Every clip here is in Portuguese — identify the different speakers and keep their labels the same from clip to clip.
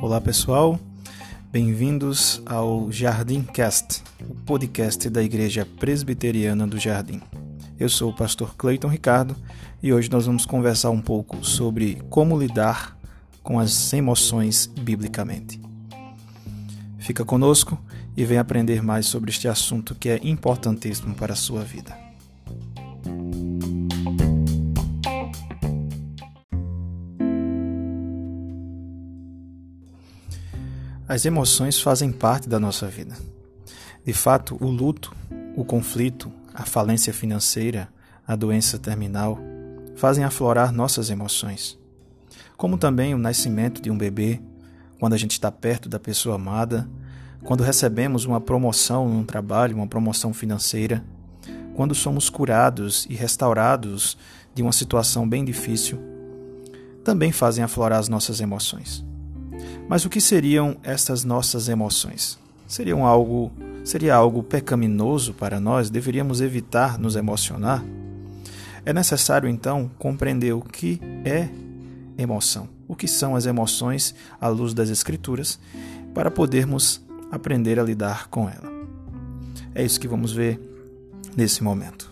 Speaker 1: Olá pessoal, bem-vindos ao Jardim Cast, o podcast da Igreja Presbiteriana do Jardim. Eu sou o pastor Cleiton Ricardo e hoje nós vamos conversar um pouco sobre como lidar com as emoções biblicamente. Fica conosco e vem aprender mais sobre este assunto que é importantíssimo para a sua vida. As emoções fazem parte da nossa vida. De fato, o luto, o conflito, a falência financeira, a doença terminal fazem aflorar nossas emoções. Como também o nascimento de um bebê, quando a gente está perto da pessoa amada, quando recebemos uma promoção no trabalho, uma promoção financeira, quando somos curados e restaurados de uma situação bem difícil, também fazem aflorar as nossas emoções. Mas o que seriam estas nossas emoções? Seriam algo, seria algo pecaminoso para nós? Deveríamos evitar nos emocionar? É necessário então compreender o que é emoção, o que são as emoções à luz das escrituras, para podermos aprender a lidar com ela. É isso que vamos ver nesse momento.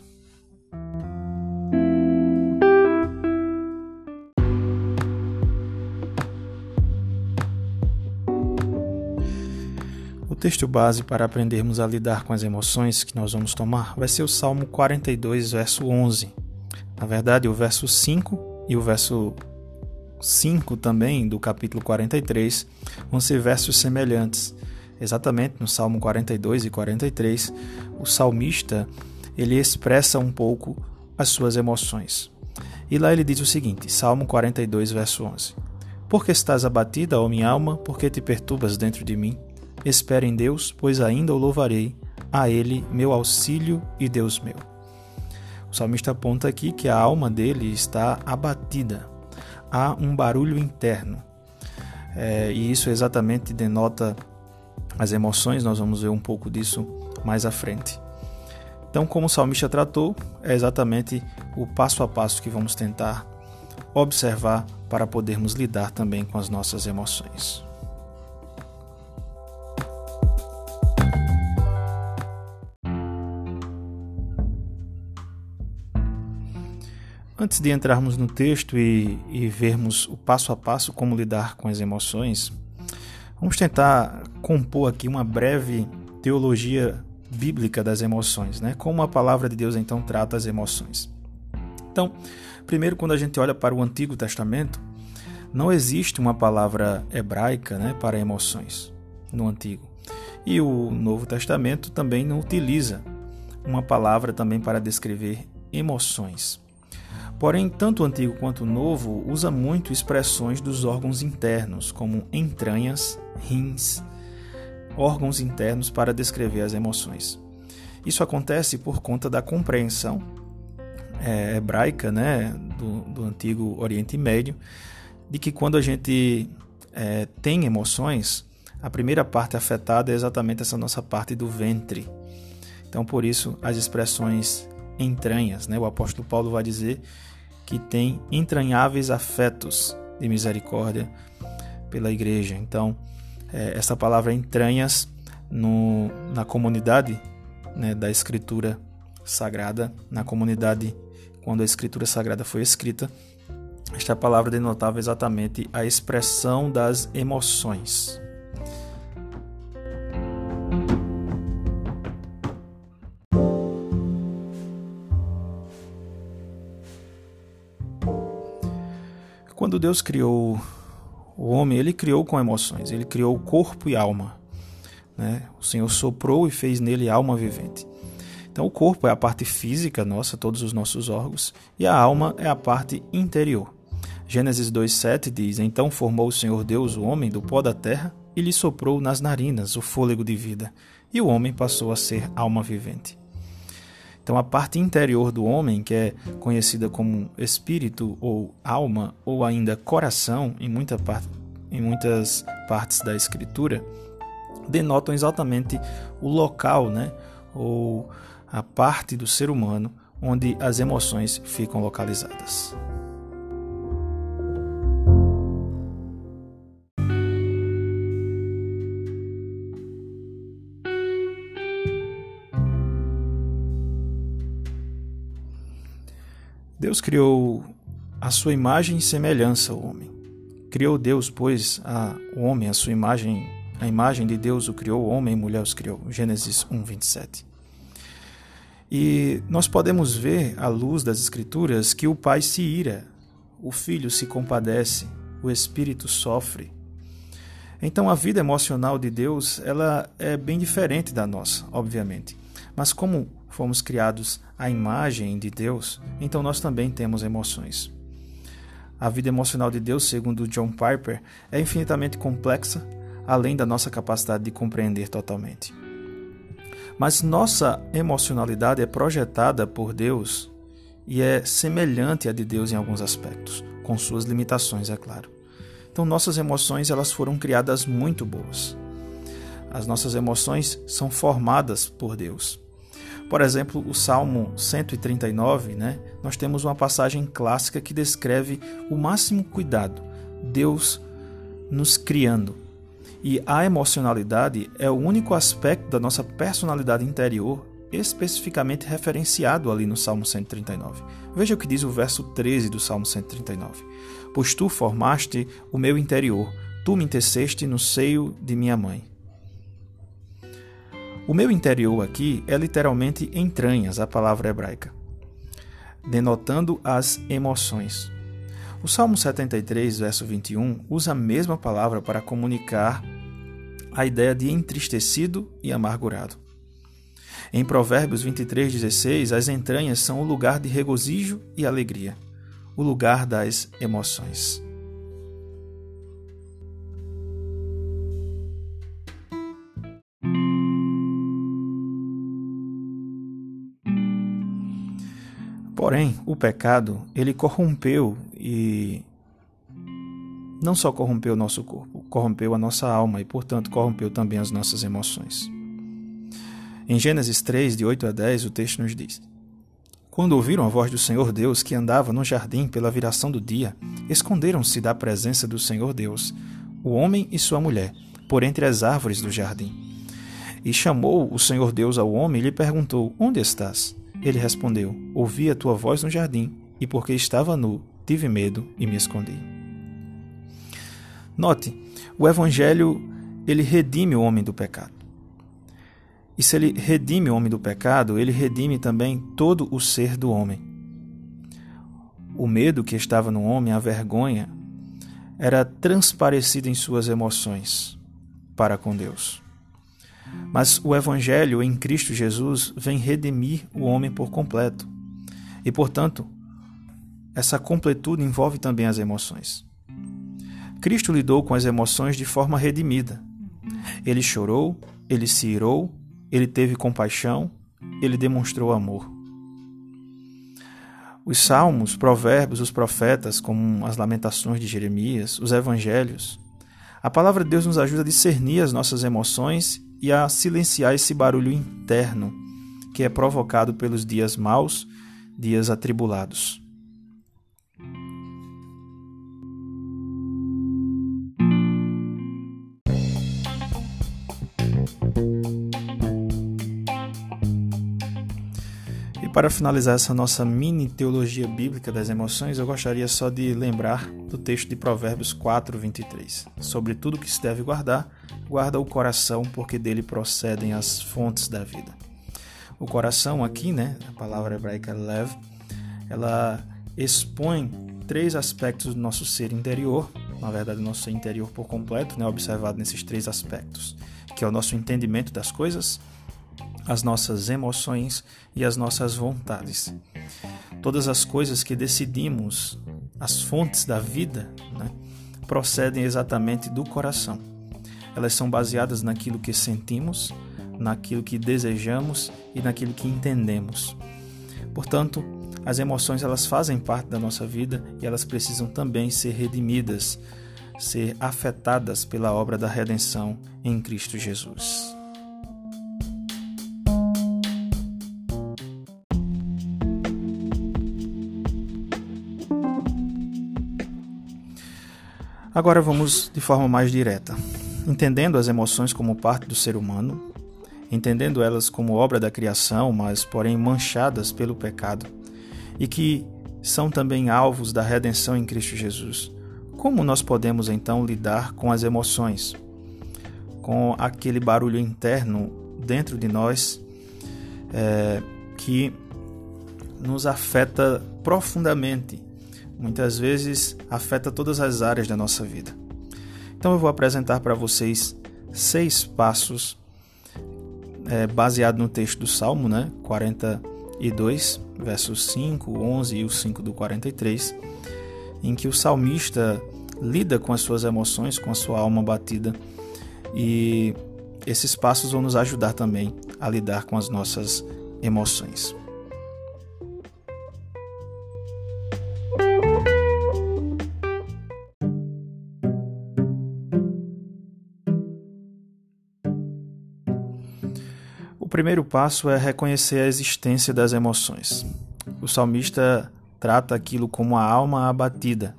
Speaker 1: Texto base para aprendermos a lidar com as emoções que nós vamos tomar vai ser o Salmo 42, verso 11. Na verdade, o verso 5 e o verso 5 também do capítulo 43 vão ser versos semelhantes. Exatamente no Salmo 42 e 43, o salmista ele expressa um pouco as suas emoções. E lá ele diz o seguinte, Salmo 42, verso 11: Por que estás abatida, ó minha alma? Por que te perturbas dentro de mim? Espera em Deus, pois ainda o louvarei, a Ele meu auxílio e Deus meu. O salmista aponta aqui que a alma dele está abatida. Há um barulho interno. É, e isso exatamente denota as emoções, nós vamos ver um pouco disso mais à frente. Então, como o salmista tratou, é exatamente o passo a passo que vamos tentar observar para podermos lidar também com as nossas emoções. Antes de entrarmos no texto e, e, vermos o passo a passo como lidar com as emoções, vamos tentar compor aqui uma breve teologia bíblica das emoções, né? Como a palavra de Deus então trata as emoções. Então, primeiro quando a gente olha para o Antigo Testamento, não existe uma palavra hebraica, né, para emoções no Antigo. E o Novo Testamento também não utiliza uma palavra também para descrever emoções. Porém, tanto o antigo quanto o novo usa muito expressões dos órgãos internos, como entranhas, rins, órgãos internos para descrever as emoções. Isso acontece por conta da compreensão é, hebraica né, do, do, antigo Oriente Médio, de que quando a gente é, tem emoções, a primeira parte afetada é exatamente essa nossa parte do ventre. Então, por isso, as expressões entranhas. Né? O apóstolo Paulo vai dizer que tem entranháveis afetos de misericórdia pela igreja. Então, é, essa palavra entranhas no, na comunidade né, da Escritura Sagrada, na comunidade quando a Escritura Sagrada foi escrita, esta palavra denotava exatamente a expressão das emoções. Quando Deus criou o homem, ele criou com emoções, ele criou corpo e alma. Né? O Senhor soprou e fez nele alma vivente. Então, o corpo é a parte física nossa, todos os nossos órgãos, e a alma é a parte interior. Gênesis 2,7 diz: Então formou o Senhor Deus o homem do pó da terra e lhe soprou nas narinas o fôlego de vida, e o homem passou a ser alma vivente. Então, a parte interior do homem, que é conhecida como espírito ou alma, ou ainda coração, em, muita parte, em muitas partes da Escritura, denotam exatamente o local, né, ou a parte do ser humano onde as emoções ficam localizadas. Deus criou a sua imagem e semelhança o homem. Criou Deus, pois, a, o homem, a sua imagem, a imagem de Deus o criou, o homem e mulher os criou. Gênesis 1, 27. E nós podemos ver, à luz das Escrituras, que o pai se ira, o filho se compadece, o espírito sofre. Então a vida emocional de Deus, ela é bem diferente da nossa, obviamente. Mas como fomos criados à imagem de Deus, então nós também temos emoções. A vida emocional de Deus, segundo John Piper, é infinitamente complexa, além da nossa capacidade de compreender totalmente. Mas nossa emocionalidade é projetada por Deus e é semelhante à de Deus em alguns aspectos, com suas limitações, é claro. Então nossas emoções elas foram criadas muito boas. As nossas emoções são formadas por Deus. Por exemplo, o Salmo 139, né? Nós temos uma passagem clássica que descreve o máximo cuidado, Deus nos criando. E a emocionalidade é o único aspecto da nossa personalidade interior especificamente referenciado ali no Salmo 139. Veja o que diz o verso 13 do Salmo 139. Pois tu formaste o meu interior, tu me teceste no seio de minha mãe. O meu interior aqui é literalmente entranhas, a palavra hebraica, denotando as emoções. O Salmo 73, verso 21, usa a mesma palavra para comunicar a ideia de entristecido e amargurado. Em Provérbios 23, 16, as entranhas são o lugar de regozijo e alegria, o lugar das emoções. Porém, o pecado, ele corrompeu e não só corrompeu o nosso corpo, corrompeu a nossa alma e, portanto, corrompeu também as nossas emoções. Em Gênesis 3, de 8 a 10, o texto nos diz: Quando ouviram a voz do Senhor Deus que andava no jardim pela viração do dia, esconderam-se da presença do Senhor Deus, o homem e sua mulher, por entre as árvores do jardim. E chamou o Senhor Deus ao homem e lhe perguntou: Onde estás? Ele respondeu: Ouvi a tua voz no jardim, e porque estava nu, tive medo e me escondi. Note, o evangelho ele redime o homem do pecado. E se ele redime o homem do pecado, ele redime também todo o ser do homem. O medo que estava no homem, a vergonha, era transparecida em suas emoções para com Deus. Mas o Evangelho em Cristo Jesus vem redimir o homem por completo. E, portanto, essa completude envolve também as emoções. Cristo lidou com as emoções de forma redimida. Ele chorou, ele se irou, ele teve compaixão, ele demonstrou amor. Os salmos, provérbios, os profetas, como as lamentações de Jeremias, os evangelhos, a palavra de Deus nos ajuda a discernir as nossas emoções e a silenciar esse barulho interno que é provocado pelos dias maus, dias atribulados. Para finalizar essa nossa mini teologia bíblica das emoções, eu gostaria só de lembrar do texto de Provérbios 4, 23. Sobre tudo que se deve guardar, guarda o coração, porque dele procedem as fontes da vida. O coração aqui, né, a palavra hebraica lev, ela expõe três aspectos do nosso ser interior, na verdade, o nosso ser interior por completo, né, observado nesses três aspectos, que é o nosso entendimento das coisas, as nossas emoções e as nossas vontades. Todas as coisas que decidimos, as fontes da vida, né, procedem exatamente do coração. Elas são baseadas naquilo que sentimos, naquilo que desejamos e naquilo que entendemos. Portanto, as emoções elas fazem parte da nossa vida e elas precisam também ser redimidas, ser afetadas pela obra da redenção em Cristo Jesus. Agora vamos de forma mais direta entendendo as emoções como parte do ser humano, entendendo elas como obra da criação, mas porém manchadas pelo pecado, e que são também alvos da redenção em Cristo Jesus. Como nós podemos então lidar com as emoções? Com aquele barulho interno dentro de nós é, que nos afeta profundamente, muitas vezes afeta todas as áreas da nossa vida. Então eu vou apresentar para vocês seis passos é, baseado no texto do Salmo, né, 42, versos 5, 11 e o 5 do 43, em que o salmista lida com as suas emoções, com a sua alma batida, e esses passos vão nos ajudar também a lidar com as nossas emoções. Primeiro passo é reconhecer a existência das emoções. O salmista trata aquilo como a alma abatida.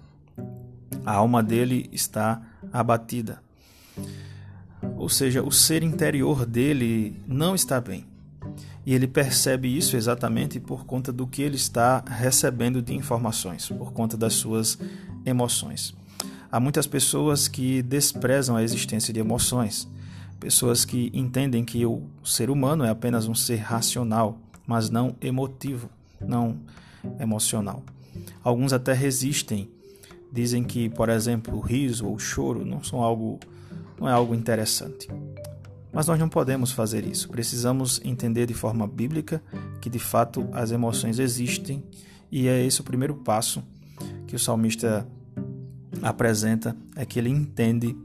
Speaker 1: A alma dele está abatida. Ou seja, o ser interior dele não está bem. E ele percebe isso exatamente por conta do que ele está recebendo de informações, por conta das suas emoções. Há muitas pessoas que desprezam a existência de emoções pessoas que entendem que o ser humano é apenas um ser racional, mas não emotivo, não emocional. Alguns até resistem, dizem que, por exemplo, o riso ou o choro não são algo não é algo interessante. Mas nós não podemos fazer isso. Precisamos entender de forma bíblica que de fato as emoções existem e é esse o primeiro passo que o salmista apresenta, é que ele entende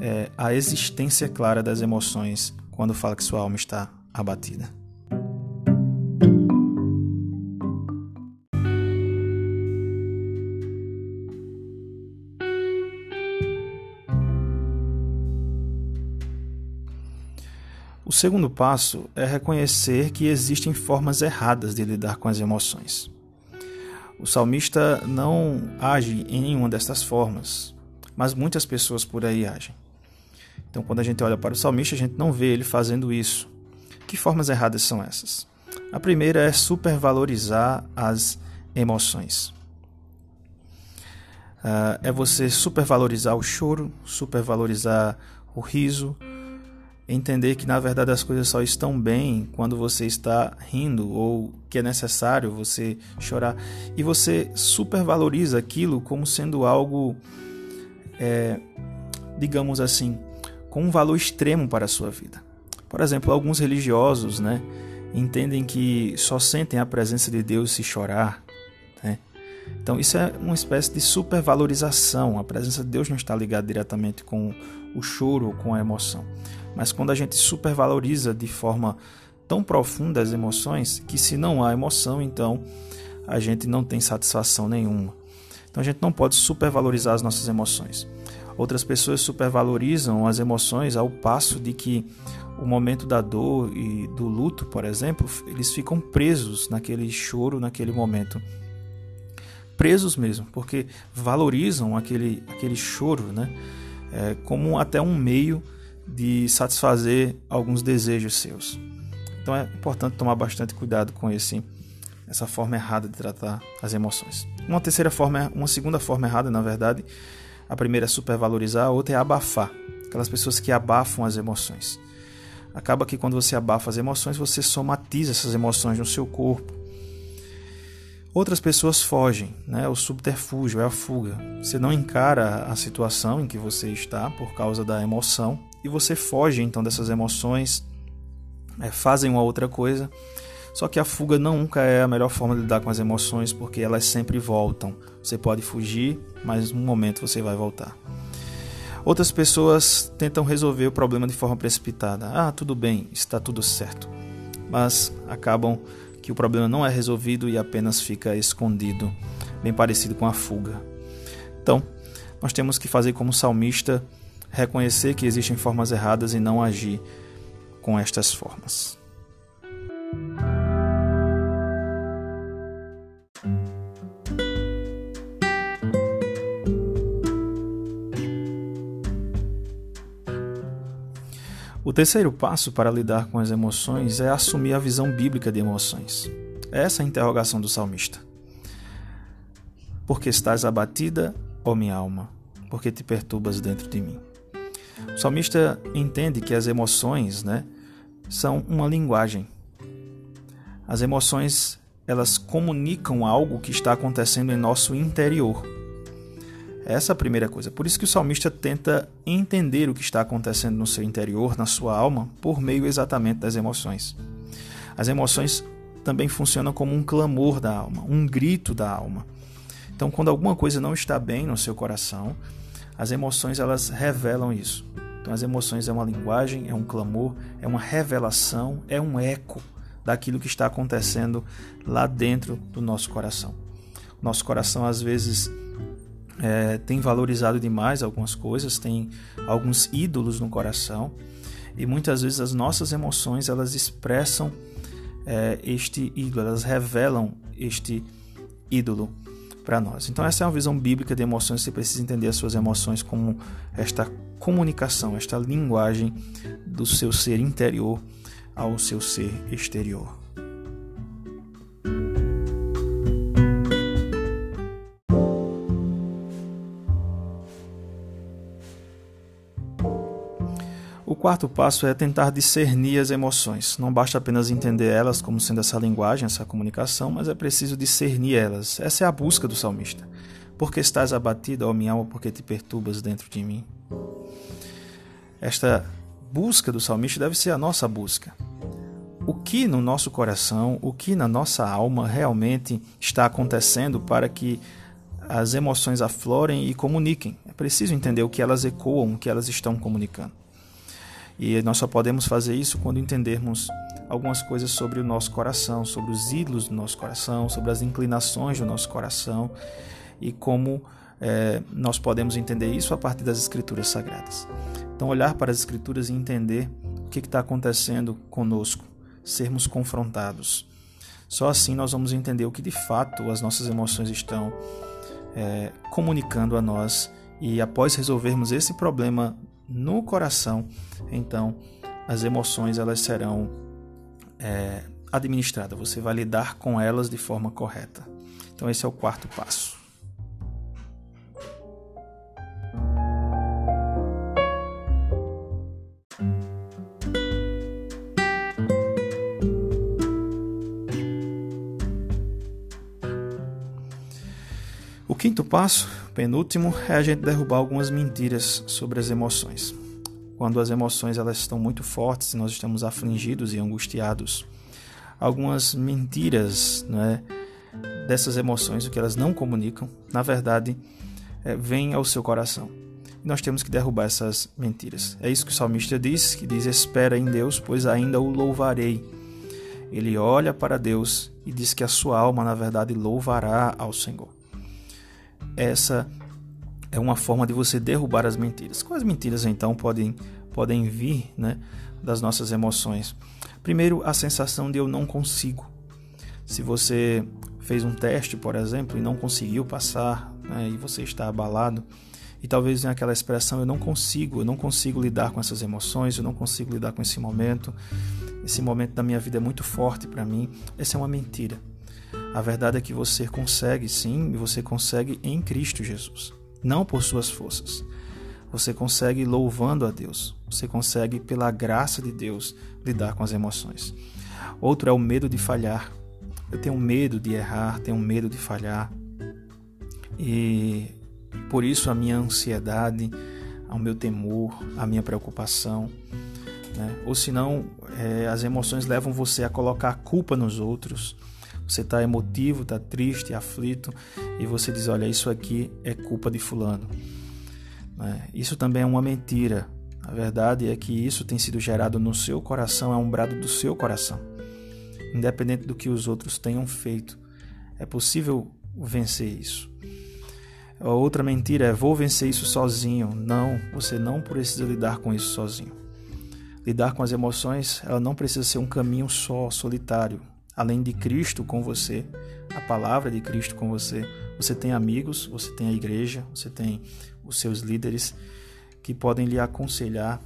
Speaker 1: é, a existência clara das emoções quando fala que sua alma está abatida. O segundo passo é reconhecer que existem formas erradas de lidar com as emoções. O salmista não age em nenhuma destas formas, mas muitas pessoas por aí agem. Então, quando a gente olha para o salmista, a gente não vê ele fazendo isso. Que formas erradas são essas? A primeira é supervalorizar as emoções. Uh, é você supervalorizar o choro, supervalorizar o riso, entender que na verdade as coisas só estão bem quando você está rindo ou que é necessário você chorar e você supervaloriza aquilo como sendo algo é, digamos assim, com um valor extremo para a sua vida. Por exemplo, alguns religiosos né, entendem que só sentem a presença de Deus se chorar. Né? Então, isso é uma espécie de supervalorização. A presença de Deus não está ligada diretamente com o choro ou com a emoção. Mas quando a gente supervaloriza de forma tão profunda as emoções, que se não há emoção, então a gente não tem satisfação nenhuma. Então a gente não pode supervalorizar as nossas emoções. Outras pessoas supervalorizam as emoções ao passo de que o momento da dor e do luto, por exemplo, eles ficam presos naquele choro, naquele momento. Presos mesmo, porque valorizam aquele, aquele choro né? É, como até um meio de satisfazer alguns desejos seus. Então é importante tomar bastante cuidado com esse essa forma errada de tratar as emoções. Uma terceira forma, uma segunda forma errada, na verdade, a primeira é supervalorizar, a outra é abafar. Aquelas pessoas que abafam as emoções. Acaba que quando você abafa as emoções, você somatiza essas emoções no seu corpo. Outras pessoas fogem, né? O subterfúgio é a fuga. Você não encara a situação em que você está por causa da emoção e você foge então dessas emoções, é, fazem uma outra coisa só que a fuga nunca é a melhor forma de lidar com as emoções, porque elas sempre voltam. Você pode fugir, mas num momento você vai voltar. Outras pessoas tentam resolver o problema de forma precipitada. Ah, tudo bem, está tudo certo. Mas acabam que o problema não é resolvido e apenas fica escondido, bem parecido com a fuga. Então, nós temos que fazer como salmista, reconhecer que existem formas erradas e não agir com estas formas. O terceiro passo para lidar com as emoções é assumir a visão bíblica de emoções. Essa é a interrogação do salmista. porque estás abatida, ó minha alma, porque te perturbas dentro de mim. O salmista entende que as emoções, né, são uma linguagem. As emoções, elas comunicam algo que está acontecendo em nosso interior. Essa é a primeira coisa. Por isso que o salmista tenta entender o que está acontecendo no seu interior, na sua alma, por meio exatamente das emoções. As emoções também funcionam como um clamor da alma, um grito da alma. Então, quando alguma coisa não está bem no seu coração, as emoções elas revelam isso. Então, as emoções é uma linguagem, é um clamor, é uma revelação, é um eco daquilo que está acontecendo lá dentro do nosso coração. Nosso coração às vezes é, tem valorizado demais algumas coisas, tem alguns ídolos no coração e muitas vezes as nossas emoções elas expressam é, este ídolo, elas revelam este ídolo para nós. Então essa é uma visão bíblica de emoções, você precisa entender as suas emoções como esta comunicação, esta linguagem do seu ser interior ao seu ser exterior. Quarto passo é tentar discernir as emoções. Não basta apenas entender elas como sendo essa linguagem, essa comunicação, mas é preciso discernir elas. Essa é a busca do salmista. Porque estás abatida, ó minha alma, porque te perturbas dentro de mim? Esta busca do salmista deve ser a nossa busca. O que no nosso coração, o que na nossa alma realmente está acontecendo para que as emoções aflorem e comuniquem? É preciso entender o que elas ecoam, o que elas estão comunicando. E nós só podemos fazer isso quando entendermos algumas coisas sobre o nosso coração, sobre os ídolos do nosso coração, sobre as inclinações do nosso coração e como é, nós podemos entender isso a partir das Escrituras Sagradas. Então, olhar para as Escrituras e entender o que está acontecendo conosco, sermos confrontados. Só assim nós vamos entender o que de fato as nossas emoções estão é, comunicando a nós e após resolvermos esse problema no coração, então as emoções elas serão é, administradas. Você vai lidar com elas de forma correta. Então esse é o quarto passo. O quinto passo penúltimo é a gente derrubar algumas mentiras sobre as emoções. Quando as emoções elas estão muito fortes e nós estamos afligidos e angustiados, algumas mentiras né, dessas emoções, o que elas não comunicam, na verdade, é, vêm ao seu coração. Nós temos que derrubar essas mentiras. É isso que o salmista diz, que diz: Espera em Deus, pois ainda o louvarei. Ele olha para Deus e diz que a sua alma, na verdade, louvará ao Senhor essa é uma forma de você derrubar as mentiras. Quais mentiras então podem, podem vir né, das nossas emoções? Primeiro, a sensação de eu não consigo. Se você fez um teste, por exemplo, e não conseguiu passar, né, e você está abalado, e talvez venha aquela expressão: eu não consigo, eu não consigo lidar com essas emoções, eu não consigo lidar com esse momento, esse momento da minha vida é muito forte para mim. Essa é uma mentira. A verdade é que você consegue sim, e você consegue em Cristo Jesus, não por suas forças. Você consegue louvando a Deus, você consegue, pela graça de Deus, lidar com as emoções. Outro é o medo de falhar. Eu tenho medo de errar, tenho medo de falhar. E por isso a minha ansiedade, o meu temor, a minha preocupação. Né? Ou senão, é, as emoções levam você a colocar a culpa nos outros você está emotivo, está triste, aflito, e você diz: Olha, isso aqui é culpa de Fulano. Né? Isso também é uma mentira. A verdade é que isso tem sido gerado no seu coração, é um brado do seu coração, independente do que os outros tenham feito. É possível vencer isso. A outra mentira é: vou vencer isso sozinho. Não, você não precisa lidar com isso sozinho. Lidar com as emoções, ela não precisa ser um caminho só, solitário além de Cristo com você, a palavra de Cristo com você, você tem amigos, você tem a igreja, você tem os seus líderes que podem lhe aconselhar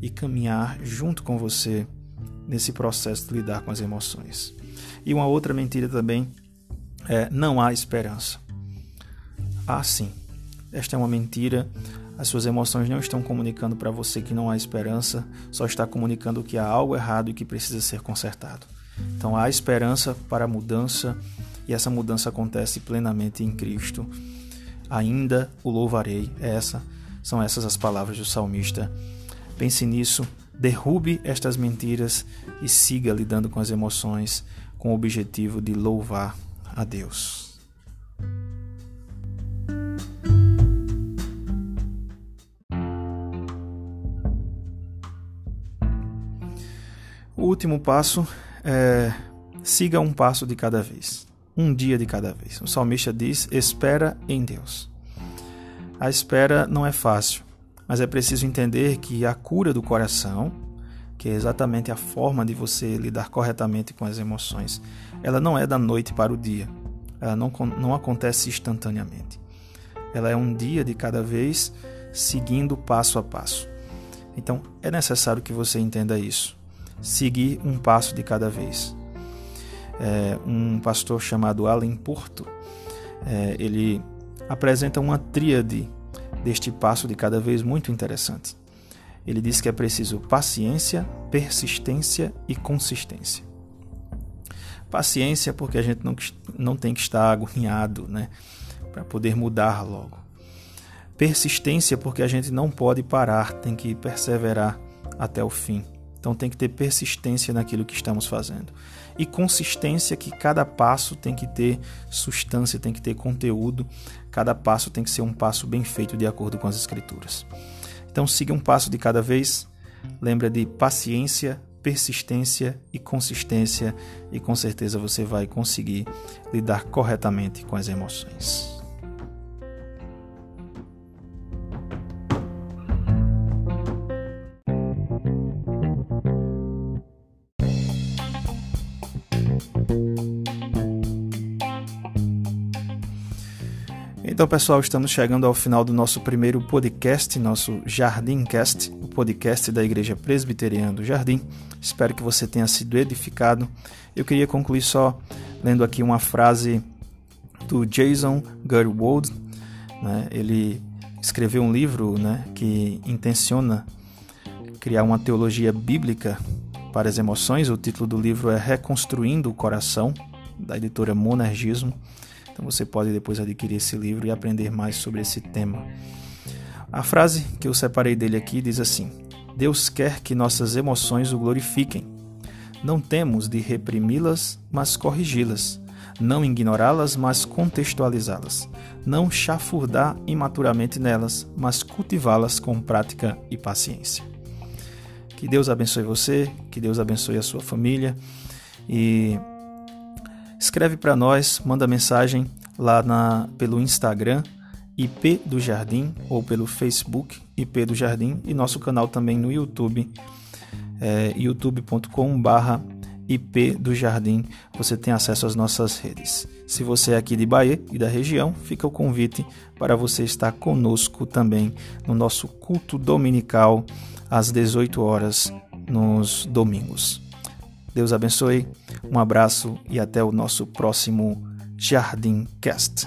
Speaker 1: e caminhar junto com você nesse processo de lidar com as emoções. E uma outra mentira também é não há esperança. Ah, sim. Esta é uma mentira. As suas emoções não estão comunicando para você que não há esperança, só está comunicando que há algo errado e que precisa ser consertado. Então há esperança para a mudança e essa mudança acontece plenamente em Cristo. Ainda o louvarei. Essa são essas as palavras do salmista. Pense nisso, derrube estas mentiras e siga lidando com as emoções com o objetivo de louvar a Deus. O último passo é siga um passo de cada vez, um dia de cada vez. O salmista diz: espera em Deus. A espera não é fácil, mas é preciso entender que a cura do coração, que é exatamente a forma de você lidar corretamente com as emoções, ela não é da noite para o dia. Ela não, não acontece instantaneamente. Ela é um dia de cada vez, seguindo passo a passo. Então, é necessário que você entenda isso seguir um passo de cada vez. É, um pastor chamado Allen Porto, é, ele apresenta uma tríade deste passo de cada vez muito interessante. Ele diz que é preciso paciência, persistência e consistência. Paciência, porque a gente não, não tem que estar agoniado né, para poder mudar logo. Persistência, porque a gente não pode parar, tem que perseverar até o fim. Então tem que ter persistência naquilo que estamos fazendo. E consistência que cada passo tem que ter substância, tem que ter conteúdo, cada passo tem que ser um passo bem feito de acordo com as escrituras. Então siga um passo de cada vez. Lembra de paciência, persistência e consistência e com certeza você vai conseguir lidar corretamente com as emoções. Então, pessoal, estamos chegando ao final do nosso primeiro podcast, nosso Jardimcast, o podcast da Igreja Presbiteriana do Jardim. Espero que você tenha sido edificado. Eu queria concluir só lendo aqui uma frase do Jason Gerwold. Né? Ele escreveu um livro né, que intenciona criar uma teologia bíblica para as emoções. O título do livro é Reconstruindo o Coração, da editora Monergismo. Então você pode depois adquirir esse livro e aprender mais sobre esse tema. A frase que eu separei dele aqui diz assim: Deus quer que nossas emoções o glorifiquem. Não temos de reprimi-las, mas corrigi-las. Não ignorá-las, mas contextualizá-las. Não chafurdar imaturamente nelas, mas cultivá-las com prática e paciência. Que Deus abençoe você, que Deus abençoe a sua família e escreve para nós, manda mensagem lá na, pelo Instagram IP do Jardim ou pelo Facebook IP do Jardim e nosso canal também no YouTube é, youtube.com/barra IP do Jardim. Você tem acesso às nossas redes. Se você é aqui de Bahia e da região, fica o convite para você estar conosco também no nosso culto dominical às 18 horas nos domingos. Deus abençoe, um abraço e até o nosso próximo Jardim Cast.